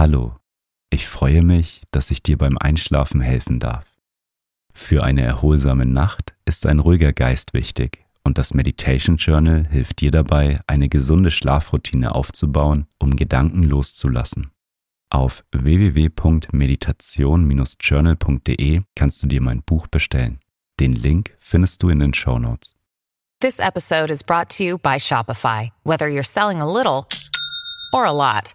Hallo, ich freue mich, dass ich dir beim Einschlafen helfen darf. Für eine erholsame Nacht ist ein ruhiger Geist wichtig und das Meditation Journal hilft dir dabei, eine gesunde Schlafroutine aufzubauen, um Gedanken loszulassen. Auf www.meditation-journal.de kannst du dir mein Buch bestellen. Den Link findest du in den Show Notes. This episode is brought to you by Shopify. Whether you're selling a little or a lot,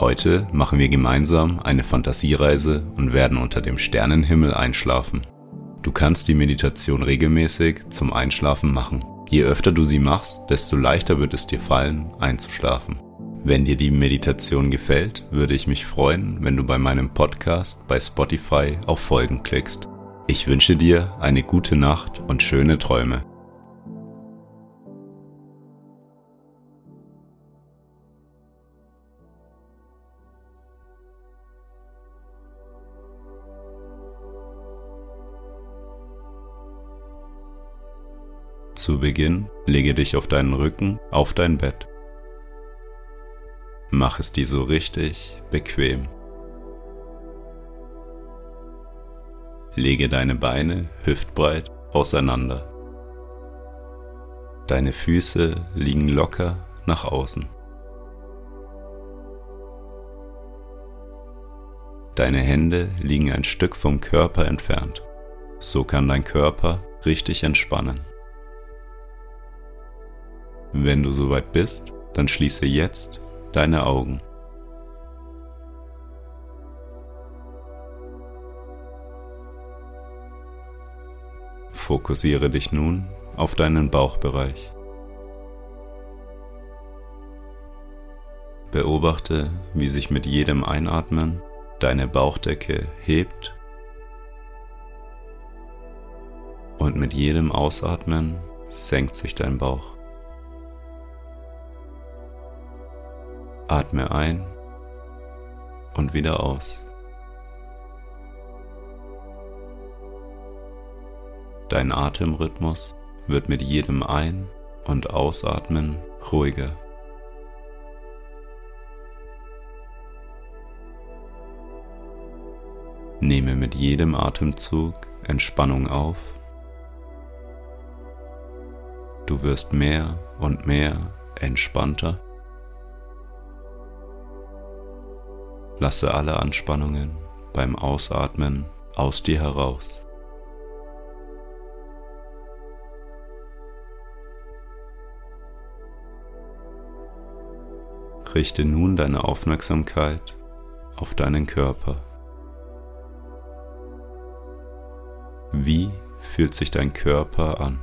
Heute machen wir gemeinsam eine Fantasiereise und werden unter dem Sternenhimmel einschlafen. Du kannst die Meditation regelmäßig zum Einschlafen machen. Je öfter du sie machst, desto leichter wird es dir fallen, einzuschlafen. Wenn dir die Meditation gefällt, würde ich mich freuen, wenn du bei meinem Podcast bei Spotify auf Folgen klickst. Ich wünsche dir eine gute Nacht und schöne Träume. Zu Beginn lege dich auf deinen Rücken auf dein Bett. Mach es dir so richtig bequem. Lege deine Beine hüftbreit auseinander. Deine Füße liegen locker nach außen. Deine Hände liegen ein Stück vom Körper entfernt. So kann dein Körper richtig entspannen. Wenn du soweit bist, dann schließe jetzt deine Augen. Fokussiere dich nun auf deinen Bauchbereich. Beobachte, wie sich mit jedem Einatmen deine Bauchdecke hebt und mit jedem Ausatmen senkt sich dein Bauch. Atme ein und wieder aus. Dein Atemrhythmus wird mit jedem Ein- und Ausatmen ruhiger. Nehme mit jedem Atemzug Entspannung auf. Du wirst mehr und mehr entspannter. Lasse alle Anspannungen beim Ausatmen aus dir heraus. Richte nun deine Aufmerksamkeit auf deinen Körper. Wie fühlt sich dein Körper an?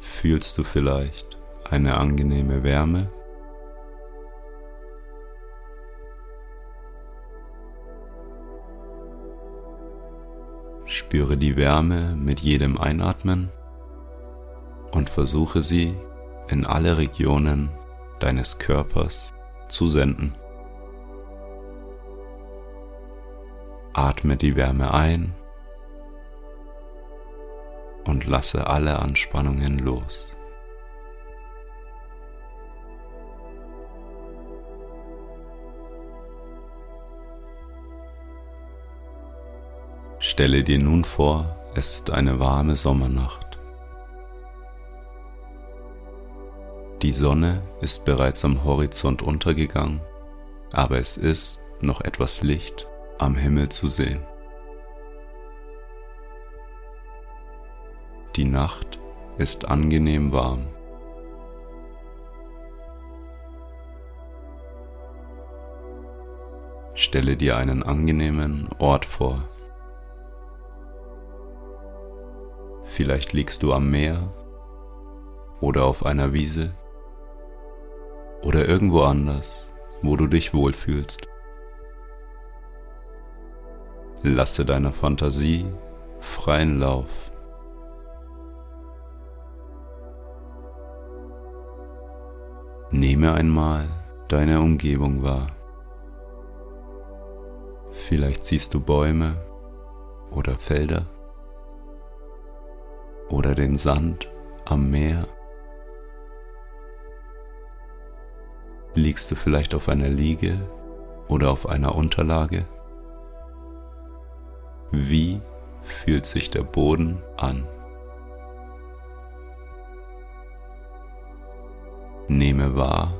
Fühlst du vielleicht eine angenehme Wärme. Spüre die Wärme mit jedem Einatmen und versuche sie in alle Regionen deines Körpers zu senden. Atme die Wärme ein und lasse alle Anspannungen los. Stelle dir nun vor, es ist eine warme Sommernacht. Die Sonne ist bereits am Horizont untergegangen, aber es ist noch etwas Licht am Himmel zu sehen. Die Nacht ist angenehm warm. Stelle dir einen angenehmen Ort vor, Vielleicht liegst du am Meer oder auf einer Wiese. oder irgendwo anders, wo du dich wohlfühlst. Lasse deiner Fantasie freien Lauf. Nehme einmal deine Umgebung wahr. Vielleicht siehst du Bäume oder Felder oder den Sand am Meer. Liegst du vielleicht auf einer Liege oder auf einer Unterlage? Wie fühlt sich der Boden an? Nehme wahr,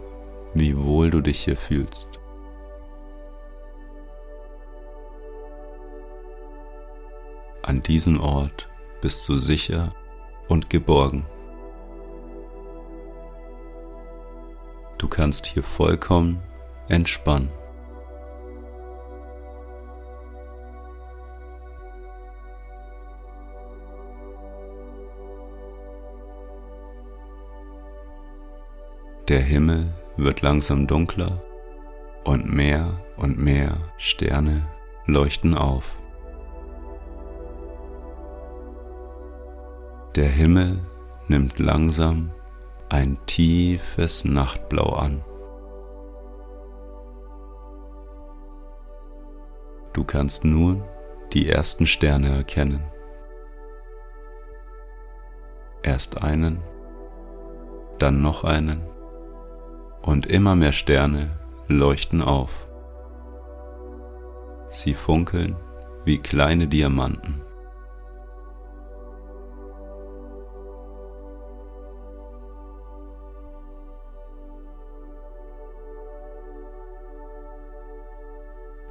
wie wohl du dich hier fühlst. An diesem Ort bist du sicher und geborgen. Du kannst hier vollkommen entspannen. Der Himmel wird langsam dunkler und mehr und mehr Sterne leuchten auf. Der Himmel nimmt langsam ein tiefes Nachtblau an. Du kannst nun die ersten Sterne erkennen. Erst einen, dann noch einen und immer mehr Sterne leuchten auf. Sie funkeln wie kleine Diamanten.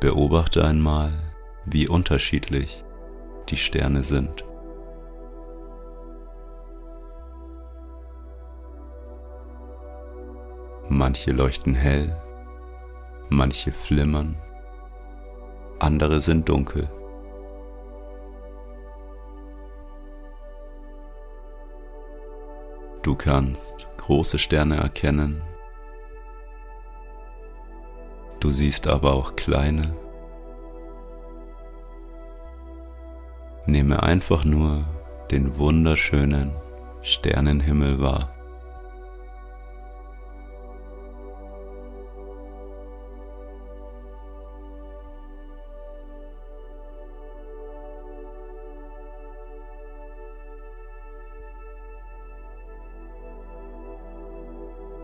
Beobachte einmal, wie unterschiedlich die Sterne sind. Manche leuchten hell, manche flimmern, andere sind dunkel. Du kannst große Sterne erkennen Du siehst aber auch kleine. Nehme einfach nur den wunderschönen Sternenhimmel wahr.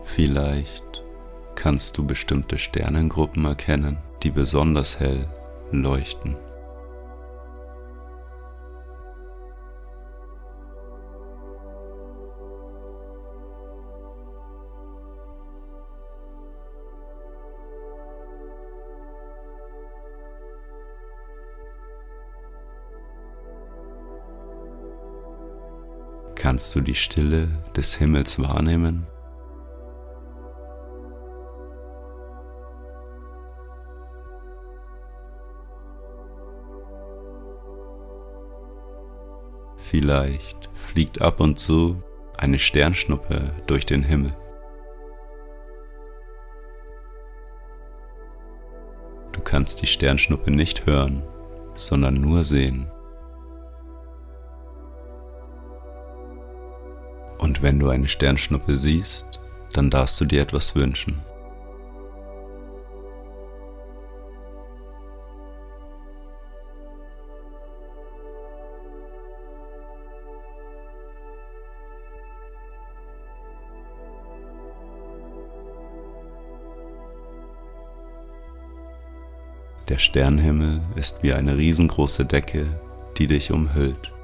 Vielleicht kannst du bestimmte Sternengruppen erkennen, die besonders hell leuchten. Kannst du die Stille des Himmels wahrnehmen? Vielleicht fliegt ab und zu eine Sternschnuppe durch den Himmel. Du kannst die Sternschnuppe nicht hören, sondern nur sehen. Und wenn du eine Sternschnuppe siehst, dann darfst du dir etwas wünschen. Der Sternhimmel ist wie eine riesengroße Decke, die dich umhüllt.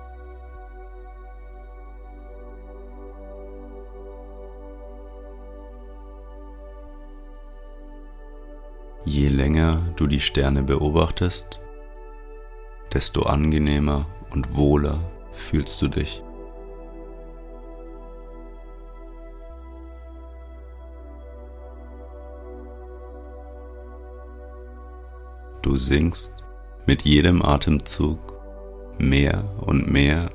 Je länger du die Sterne beobachtest, desto angenehmer und wohler fühlst du dich. Du sinkst mit jedem Atemzug mehr und mehr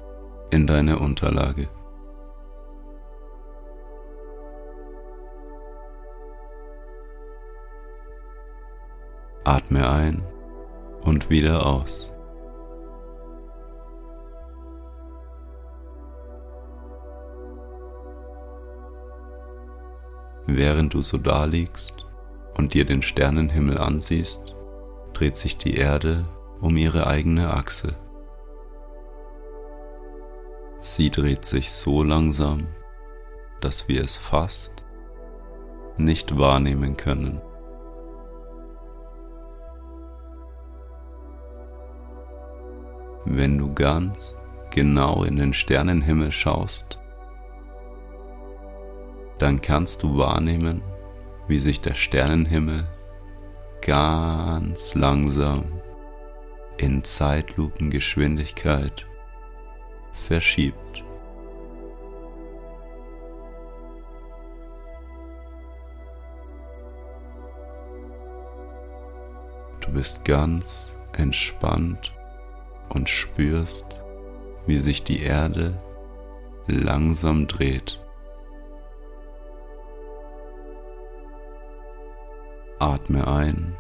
in deine Unterlage. Atme ein und wieder aus. Während du so daliegst und dir den Sternenhimmel ansiehst, dreht sich die Erde um ihre eigene Achse. Sie dreht sich so langsam, dass wir es fast nicht wahrnehmen können. Wenn du ganz genau in den Sternenhimmel schaust, dann kannst du wahrnehmen, wie sich der Sternenhimmel ganz langsam in Zeitlupengeschwindigkeit verschiebt. Du bist ganz entspannt und spürst, wie sich die Erde langsam dreht. Atme ein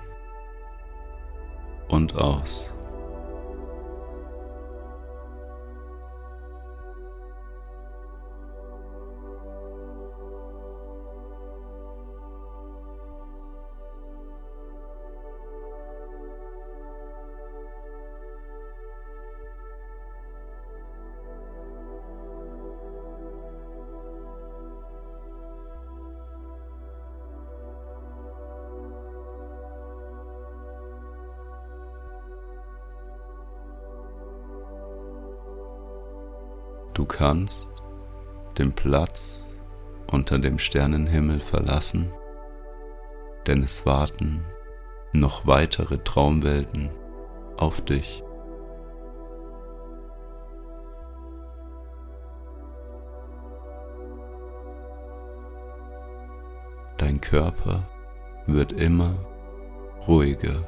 und aus. Du kannst den Platz unter dem Sternenhimmel verlassen, denn es warten noch weitere Traumwelten auf dich. Dein Körper wird immer ruhiger.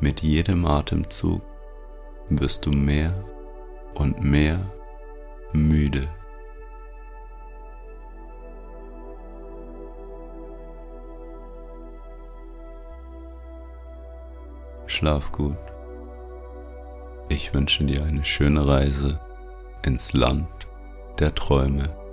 Mit jedem Atemzug wirst du mehr und mehr müde. Schlaf gut. Ich wünsche dir eine schöne Reise ins Land der Träume.